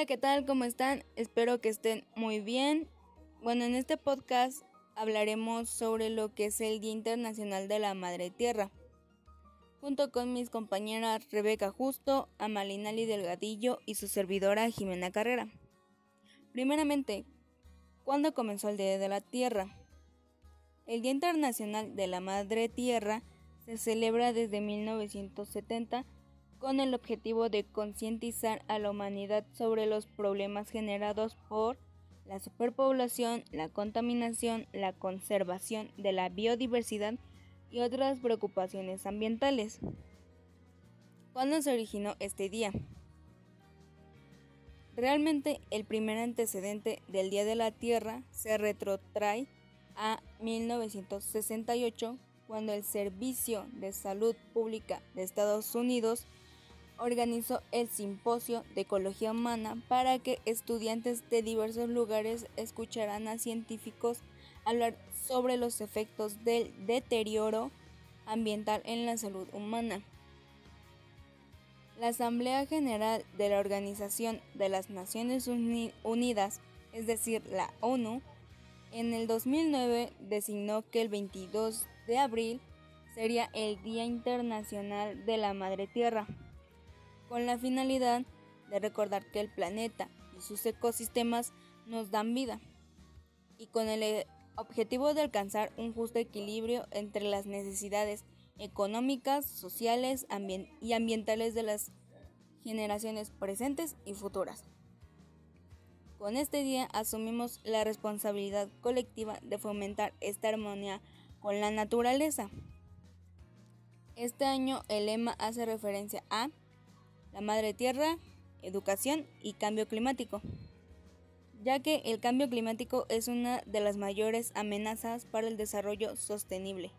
Hola, ¿qué tal? ¿Cómo están? Espero que estén muy bien. Bueno, en este podcast hablaremos sobre lo que es el Día Internacional de la Madre Tierra, junto con mis compañeras Rebeca Justo, Amalinali Delgadillo y su servidora Jimena Carrera. Primeramente, ¿cuándo comenzó el Día de la Tierra? El Día Internacional de la Madre Tierra se celebra desde 1970 con el objetivo de concientizar a la humanidad sobre los problemas generados por la superpoblación, la contaminación, la conservación de la biodiversidad y otras preocupaciones ambientales. ¿Cuándo se originó este día? Realmente el primer antecedente del Día de la Tierra se retrotrae a 1968, cuando el Servicio de Salud Pública de Estados Unidos organizó el Simposio de Ecología Humana para que estudiantes de diversos lugares escucharan a científicos hablar sobre los efectos del deterioro ambiental en la salud humana. La Asamblea General de la Organización de las Naciones Unidas, es decir, la ONU, en el 2009 designó que el 22 de abril sería el Día Internacional de la Madre Tierra con la finalidad de recordar que el planeta y sus ecosistemas nos dan vida, y con el eh, objetivo de alcanzar un justo equilibrio entre las necesidades económicas, sociales y ambientales de las generaciones presentes y futuras. Con este día asumimos la responsabilidad colectiva de fomentar esta armonía con la naturaleza. Este año el lema hace referencia a la madre tierra, educación y cambio climático, ya que el cambio climático es una de las mayores amenazas para el desarrollo sostenible,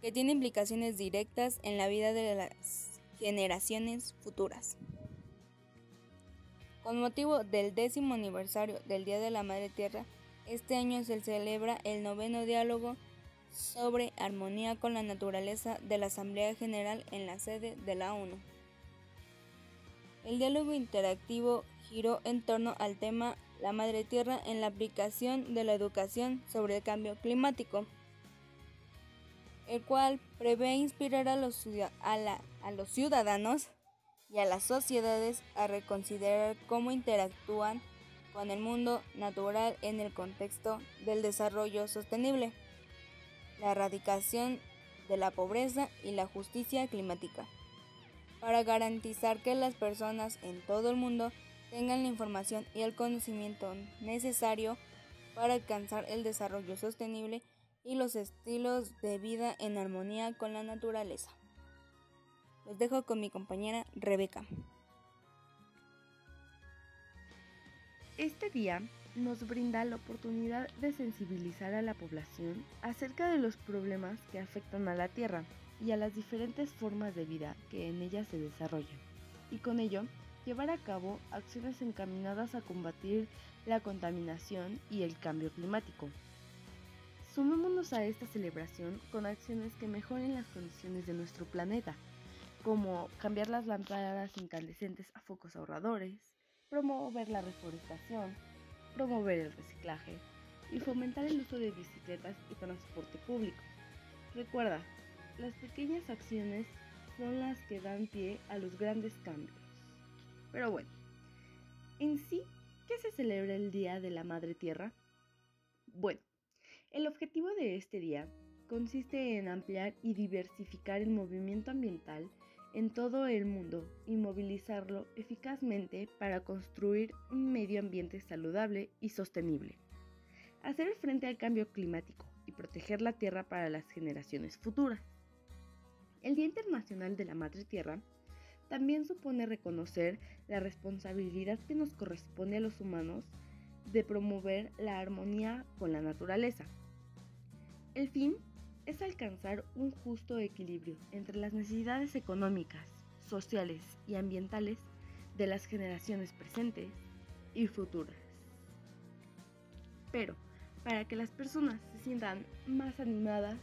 que tiene implicaciones directas en la vida de las generaciones futuras. Con motivo del décimo aniversario del Día de la Madre Tierra, este año se celebra el noveno diálogo sobre armonía con la naturaleza de la Asamblea General en la sede de la ONU. El diálogo interactivo giró en torno al tema La Madre Tierra en la aplicación de la educación sobre el cambio climático, el cual prevé inspirar a los, ciudadanos y a las sociedades a reconsiderar cómo interactúan con el mundo natural en el contexto del desarrollo sostenible, la erradicación de la pobreza y la justicia climática para garantizar que las personas en todo el mundo tengan la información y el conocimiento necesario para alcanzar el desarrollo sostenible y los estilos de vida en armonía con la naturaleza. Los dejo con mi compañera Rebeca. Este día nos brinda la oportunidad de sensibilizar a la población acerca de los problemas que afectan a la Tierra y a las diferentes formas de vida que en ella se desarrollan, y con ello llevar a cabo acciones encaminadas a combatir la contaminación y el cambio climático. Sumémonos a esta celebración con acciones que mejoren las condiciones de nuestro planeta, como cambiar las lámparas incandescentes a focos ahorradores, promover la reforestación, promover el reciclaje y fomentar el uso de bicicletas y transporte público. Recuerda, las pequeñas acciones son las que dan pie a los grandes cambios. Pero bueno, en sí, ¿qué se celebra el Día de la Madre Tierra? Bueno, el objetivo de este día consiste en ampliar y diversificar el movimiento ambiental en todo el mundo y movilizarlo eficazmente para construir un medio ambiente saludable y sostenible. Hacer frente al cambio climático y proteger la tierra para las generaciones futuras. El Día Internacional de la Madre Tierra también supone reconocer la responsabilidad que nos corresponde a los humanos de promover la armonía con la naturaleza. El fin es alcanzar un justo equilibrio entre las necesidades económicas, sociales y ambientales de las generaciones presentes y futuras. Pero, para que las personas se sientan más animadas,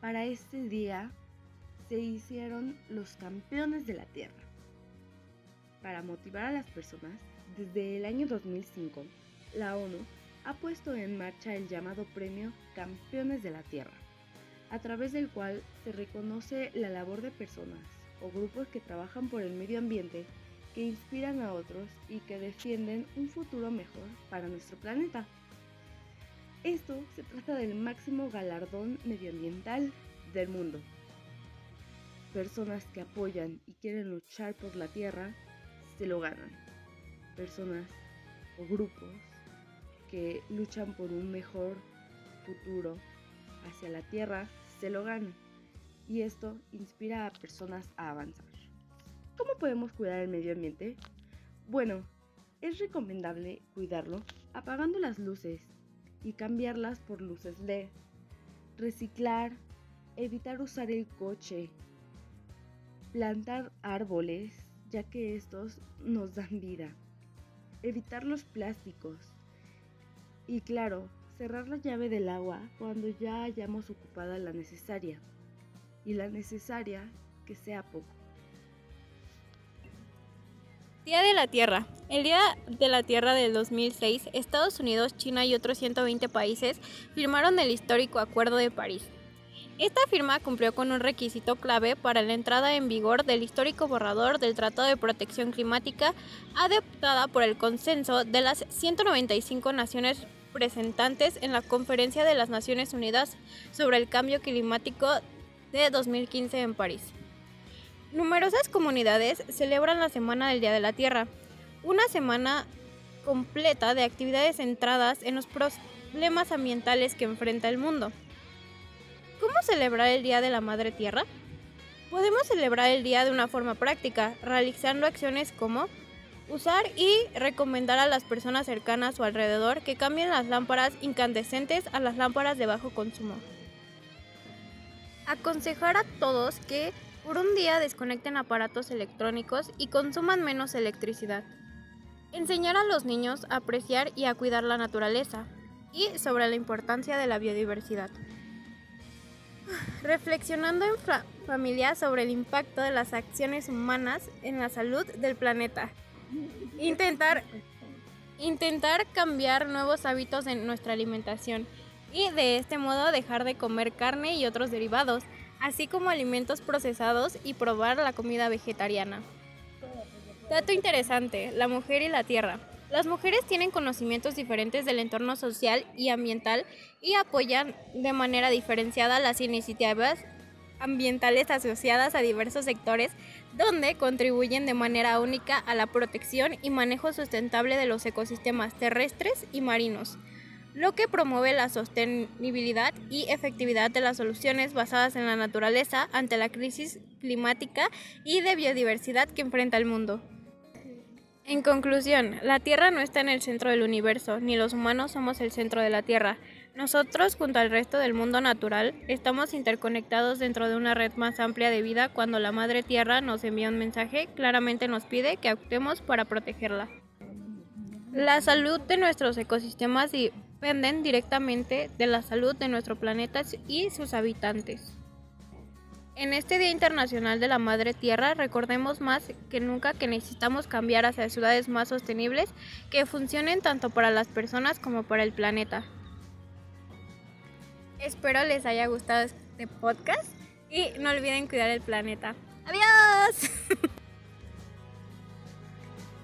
para este día se hicieron los campeones de la Tierra. Para motivar a las personas, Desde el año 2005, la ONU ha puesto en marcha el llamado Premio Campeones de la Tierra, a través del cual se reconoce la labor de personas o grupos que trabajan por el medio ambiente, que inspiran a otros y que defienden un futuro mejor para nuestro planeta. Esto se trata del máximo galardón medioambiental del mundo. Personas que apoyan y quieren luchar por la Tierra se lo ganan. Personas o grupos que luchan por un mejor futuro hacia la Tierra se lo ganan. Y esto inspira a personas a avanzar. ¿Cómo podemos cuidar el medio ambiente? Bueno, es recomendable cuidarlo apagando las luces y cambiarlas por luces LED. Reciclar, evitar usar el coche, plantar árboles, ya que estos nos dan vida. Evitar los plásticos, y claro, cerrar la llave del agua cuando ya hayamos ocupada la necesaria. Y la necesaria que sea poco. Día de la Tierra. El Día de la Tierra del 2006, Estados Unidos, China y otros 120 países firmaron el histórico Acuerdo de París. Esta firma cumplió con un requisito clave para la entrada en vigor del histórico borrador del Tratado de Protección Climática adoptada por el consenso de las 195 naciones representantes en la Conferencia de las Naciones Unidas sobre el Cambio Climático de 2015 en París. Numerosas comunidades celebran la Semana del Día de la Tierra, una semana completa de actividades centradas en los problemas ambientales que enfrenta el mundo. ¿Cómo celebrar el Día de la Madre Tierra? Podemos celebrar el día de una forma práctica, realizando acciones como Usar y recomendar a las personas cercanas o alrededor que cambien las lámparas incandescentes a las lámparas de bajo consumo. Aconsejar a todos que por un día desconecten aparatos electrónicos y consuman menos electricidad. Enseñar a los niños a apreciar y a cuidar la naturaleza y sobre la importancia de la biodiversidad. Reflexionando en familia sobre el impacto de las acciones humanas en la salud del planeta intentar, intentar cambiar nuevos hábitos en nuestra alimentación y de este modo dejar de comer carne y otros derivados, así como alimentos procesados y probar la comida vegetariana. Dato interesante, la mujer y la tierra. Las mujeres tienen conocimientos diferentes del entorno social y ambiental y apoyan de manera diferenciada las iniciativas ambientales asociadas a diversos sectores donde contribuyen de manera única a la protección y manejo sustentable de los ecosistemas terrestres y marinos, lo que promueve la sostenibilidad y efectividad de las soluciones basadas en la naturaleza ante la crisis climática y de biodiversidad que enfrenta el mundo. En conclusión, la Tierra no está en el centro del universo, ni los humanos somos el centro de la Tierra. Nosotros, junto al resto del mundo natural, estamos interconectados dentro de una red más amplia de vida cuando la Madre Tierra nos envía un mensaje, claramente nos pide que actuemos para protegerla. La salud de nuestros ecosistemas dependen directamente de la salud de nuestro planeta y sus habitantes. En este Día Internacional de la Madre Tierra recordemos más que nunca que necesitamos cambiar hacia ciudades más sostenibles que funcionen tanto para las personas como para el planeta. Espero les haya gustado este podcast y no olviden cuidar el planeta. ¡Adiós!